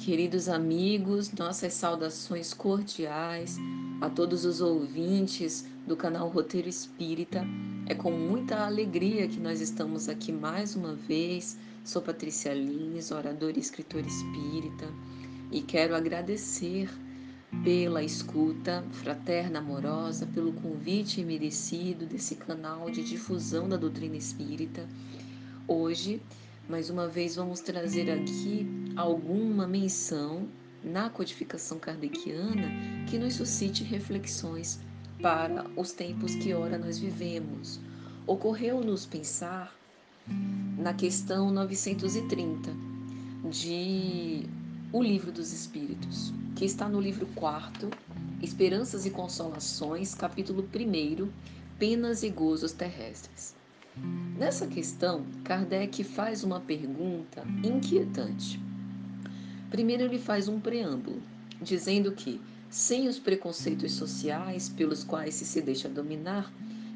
Queridos amigos, nossas saudações cordiais a todos os ouvintes do canal Roteiro Espírita. É com muita alegria que nós estamos aqui mais uma vez. Sou Patrícia Lins, oradora e escritora espírita, e quero agradecer pela escuta fraterna, amorosa, pelo convite merecido desse canal de difusão da doutrina espírita. Hoje, mais uma vez, vamos trazer aqui alguma menção na codificação kardeciana que nos suscite reflexões para os tempos que ora nós vivemos. Ocorreu-nos pensar na questão 930 de O Livro dos Espíritos, que está no livro 4, Esperanças e Consolações, capítulo 1, Penas e Gozos Terrestres. Nessa questão, Kardec faz uma pergunta inquietante. Primeiro, ele faz um preâmbulo, dizendo que, sem os preconceitos sociais pelos quais se se deixa dominar,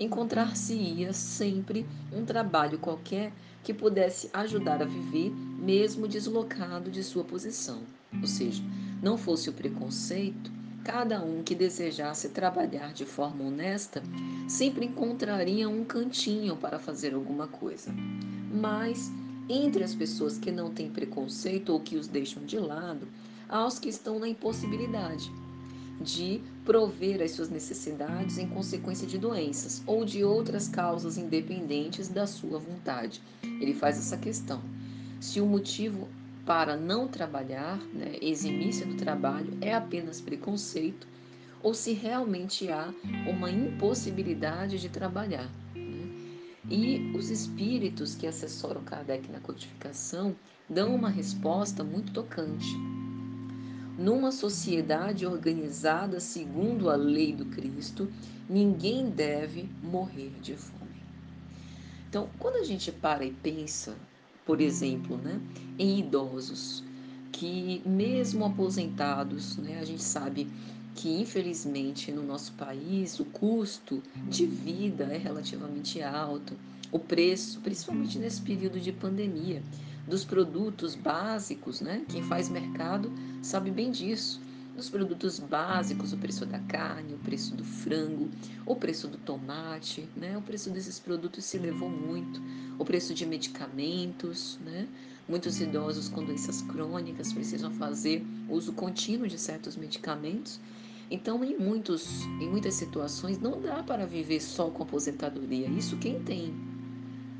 encontrar-se-ia sempre um trabalho qualquer que pudesse ajudar a viver, mesmo deslocado de sua posição. Ou seja, não fosse o preconceito, cada um que desejasse trabalhar de forma honesta sempre encontraria um cantinho para fazer alguma coisa. Mas entre as pessoas que não têm preconceito ou que os deixam de lado, há os que estão na impossibilidade de prover as suas necessidades em consequência de doenças ou de outras causas independentes da sua vontade. Ele faz essa questão. Se o motivo para não trabalhar, né, eximir-se do trabalho, é apenas preconceito, ou se realmente há uma impossibilidade de trabalhar. E os espíritos que assessoram Kardec na codificação dão uma resposta muito tocante. Numa sociedade organizada segundo a lei do Cristo, ninguém deve morrer de fome. Então, quando a gente para e pensa, por exemplo, né, em idosos que, mesmo aposentados, né, a gente sabe que infelizmente no nosso país o custo de vida é relativamente alto. O preço, principalmente nesse período de pandemia, dos produtos básicos, né? Quem faz mercado sabe bem disso. Dos produtos básicos, o preço da carne, o preço do frango, o preço do tomate, né? O preço desses produtos se elevou muito. O preço de medicamentos, né? Muitos idosos com doenças crônicas precisam fazer uso contínuo de certos medicamentos então, em, muitos, em muitas situações, não dá para viver só com aposentadoria. Isso quem tem.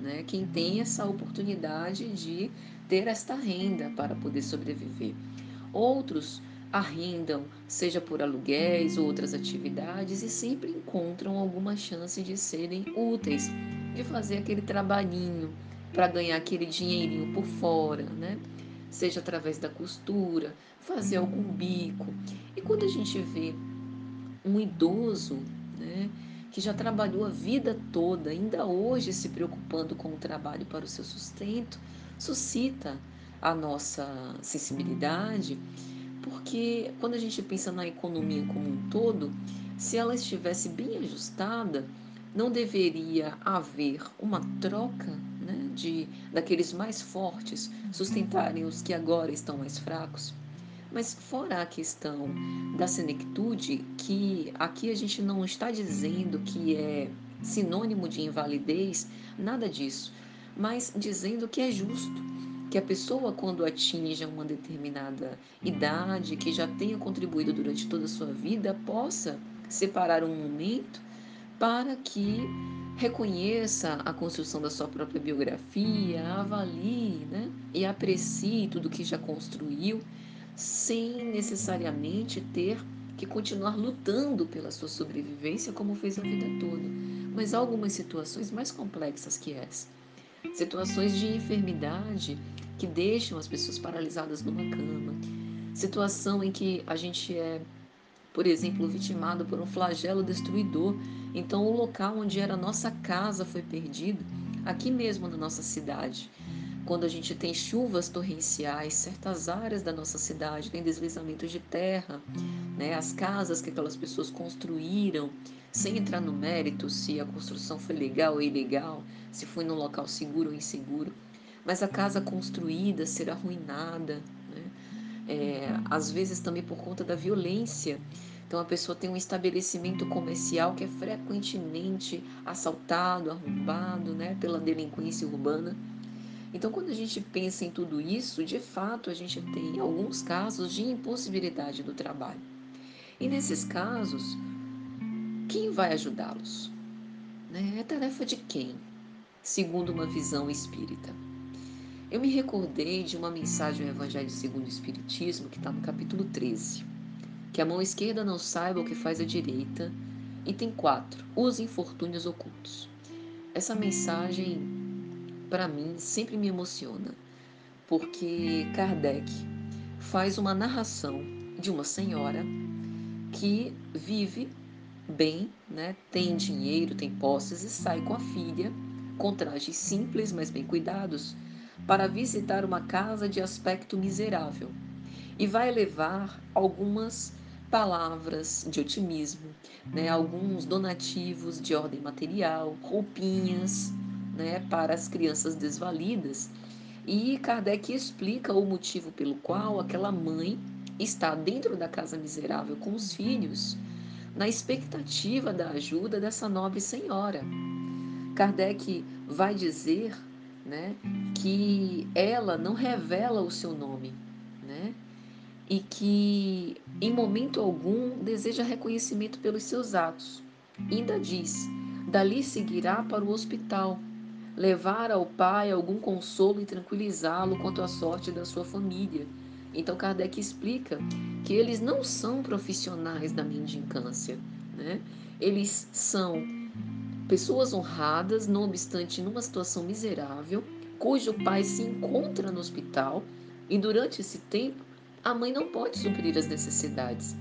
Né? Quem tem essa oportunidade de ter esta renda para poder sobreviver. Outros arrendam, seja por aluguéis ou outras atividades, e sempre encontram alguma chance de serem úteis, de fazer aquele trabalhinho para ganhar aquele dinheirinho por fora, né? seja através da costura, fazer algum bico. E quando a gente vê um idoso, né, que já trabalhou a vida toda, ainda hoje se preocupando com o trabalho para o seu sustento, suscita a nossa sensibilidade, porque quando a gente pensa na economia como um todo, se ela estivesse bem ajustada, não deveria haver uma troca né, de daqueles mais fortes sustentarem os que agora estão mais fracos. Mas fora a questão da senectude, que aqui a gente não está dizendo que é sinônimo de invalidez, nada disso, mas dizendo que é justo que a pessoa, quando atinja uma determinada idade, que já tenha contribuído durante toda a sua vida, possa separar um momento para que reconheça a construção da sua própria biografia, avalie né, e aprecie tudo que já construiu sem necessariamente ter que continuar lutando pela sua sobrevivência como fez a vida toda. Mas há algumas situações mais complexas que essa. Situações de enfermidade que deixam as pessoas paralisadas numa cama. Situação em que a gente é, por exemplo, vitimado por um flagelo destruidor. Então, o local onde era nossa casa foi perdido, aqui mesmo na nossa cidade quando a gente tem chuvas torrenciais, certas áreas da nossa cidade têm deslizamentos de terra, né? as casas que aquelas pessoas construíram, sem entrar no mérito se a construção foi legal ou ilegal, se foi num local seguro ou inseguro, mas a casa construída ser arruinada. É, às vezes também por conta da violência. Então a pessoa tem um estabelecimento comercial que é frequentemente assaltado, arrombado, né, pela delinquência urbana. Então, quando a gente pensa em tudo isso, de fato, a gente tem alguns casos de impossibilidade do trabalho. E nesses casos, quem vai ajudá-los? Né? É tarefa de quem? Segundo uma visão espírita. Eu me recordei de uma mensagem do Evangelho segundo o Espiritismo, que está no capítulo 13. Que a mão esquerda não saiba o que faz a direita. Item 4. Os infortúnios ocultos. Essa mensagem para mim, sempre me emociona, porque Kardec faz uma narração de uma senhora que vive bem, né? tem dinheiro, tem posses e sai com a filha, com trajes simples, mas bem cuidados, para visitar uma casa de aspecto miserável. E vai levar algumas palavras de otimismo, né? alguns donativos de ordem material, roupinhas, né, para as crianças desvalidas. E Kardec explica o motivo pelo qual aquela mãe está dentro da casa miserável com os filhos, na expectativa da ajuda dessa nobre senhora. Kardec vai dizer né, que ela não revela o seu nome né, e que, em momento algum, deseja reconhecimento pelos seus atos. Ainda diz: dali seguirá para o hospital levar ao pai algum consolo e tranquilizá-lo quanto à sorte da sua família. Então Kardec explica que eles não são profissionais da mendicância, né? Eles são pessoas honradas, não obstante numa situação miserável, cujo pai se encontra no hospital e durante esse tempo a mãe não pode suprir as necessidades.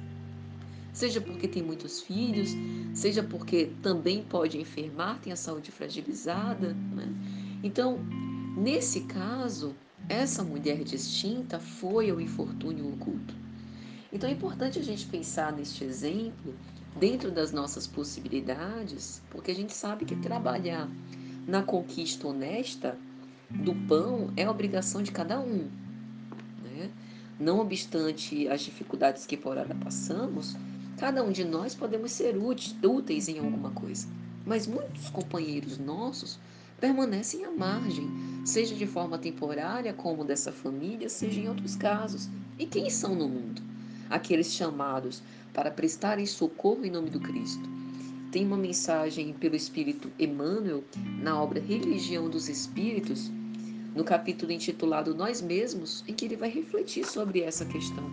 Seja porque tem muitos filhos, seja porque também pode enfermar, tem a saúde fragilizada. Né? Então, nesse caso, essa mulher distinta foi ao infortúnio oculto. Então é importante a gente pensar neste exemplo dentro das nossas possibilidades, porque a gente sabe que trabalhar na conquista honesta do pão é obrigação de cada um. Né? Não obstante as dificuldades que por hora passamos, Cada um de nós podemos ser úteis em alguma coisa, mas muitos companheiros nossos permanecem à margem, seja de forma temporária, como dessa família, seja em outros casos. E quem são no mundo? Aqueles chamados para prestarem socorro em nome do Cristo. Tem uma mensagem pelo Espírito Emmanuel na obra Religião dos Espíritos, no capítulo intitulado Nós Mesmos, em que ele vai refletir sobre essa questão,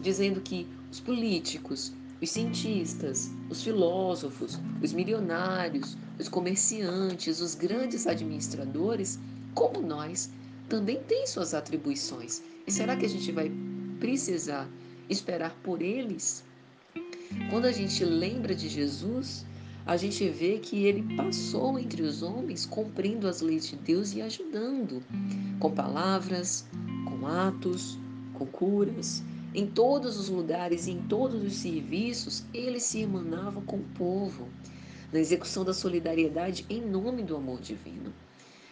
dizendo que os políticos, os cientistas, os filósofos, os milionários, os comerciantes, os grandes administradores, como nós, também têm suas atribuições. E será que a gente vai precisar esperar por eles? Quando a gente lembra de Jesus, a gente vê que ele passou entre os homens cumprindo as leis de Deus e ajudando, com palavras, com atos, com curas, em todos os lugares e em todos os serviços, ele se emanava com o povo, na execução da solidariedade em nome do amor divino.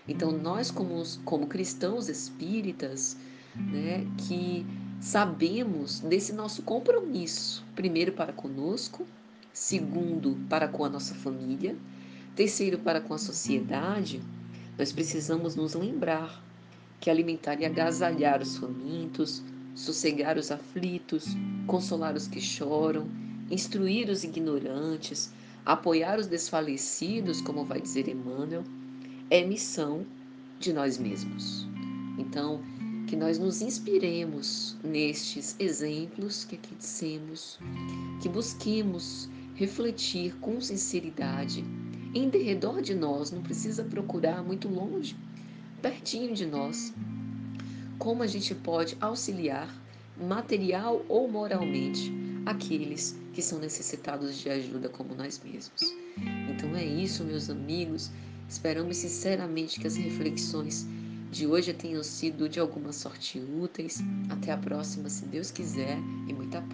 Então, nós, como, como cristãos espíritas, né, que sabemos desse nosso compromisso, primeiro para conosco, segundo para com a nossa família, terceiro para com a sociedade, nós precisamos nos lembrar que alimentar e agasalhar os famintos, sossegar os aflitos, consolar os que choram, instruir os ignorantes, apoiar os desfalecidos, como vai dizer Emmanuel, é missão de nós mesmos. Então, que nós nos inspiremos nestes exemplos que aqui dissemos, que busquemos refletir com sinceridade em derredor de nós, não precisa procurar muito longe, pertinho de nós, como a gente pode auxiliar, material ou moralmente, aqueles que são necessitados de ajuda como nós mesmos. Então é isso, meus amigos. Esperamos sinceramente que as reflexões de hoje tenham sido de alguma sorte úteis. Até a próxima, se Deus quiser, e muita paz.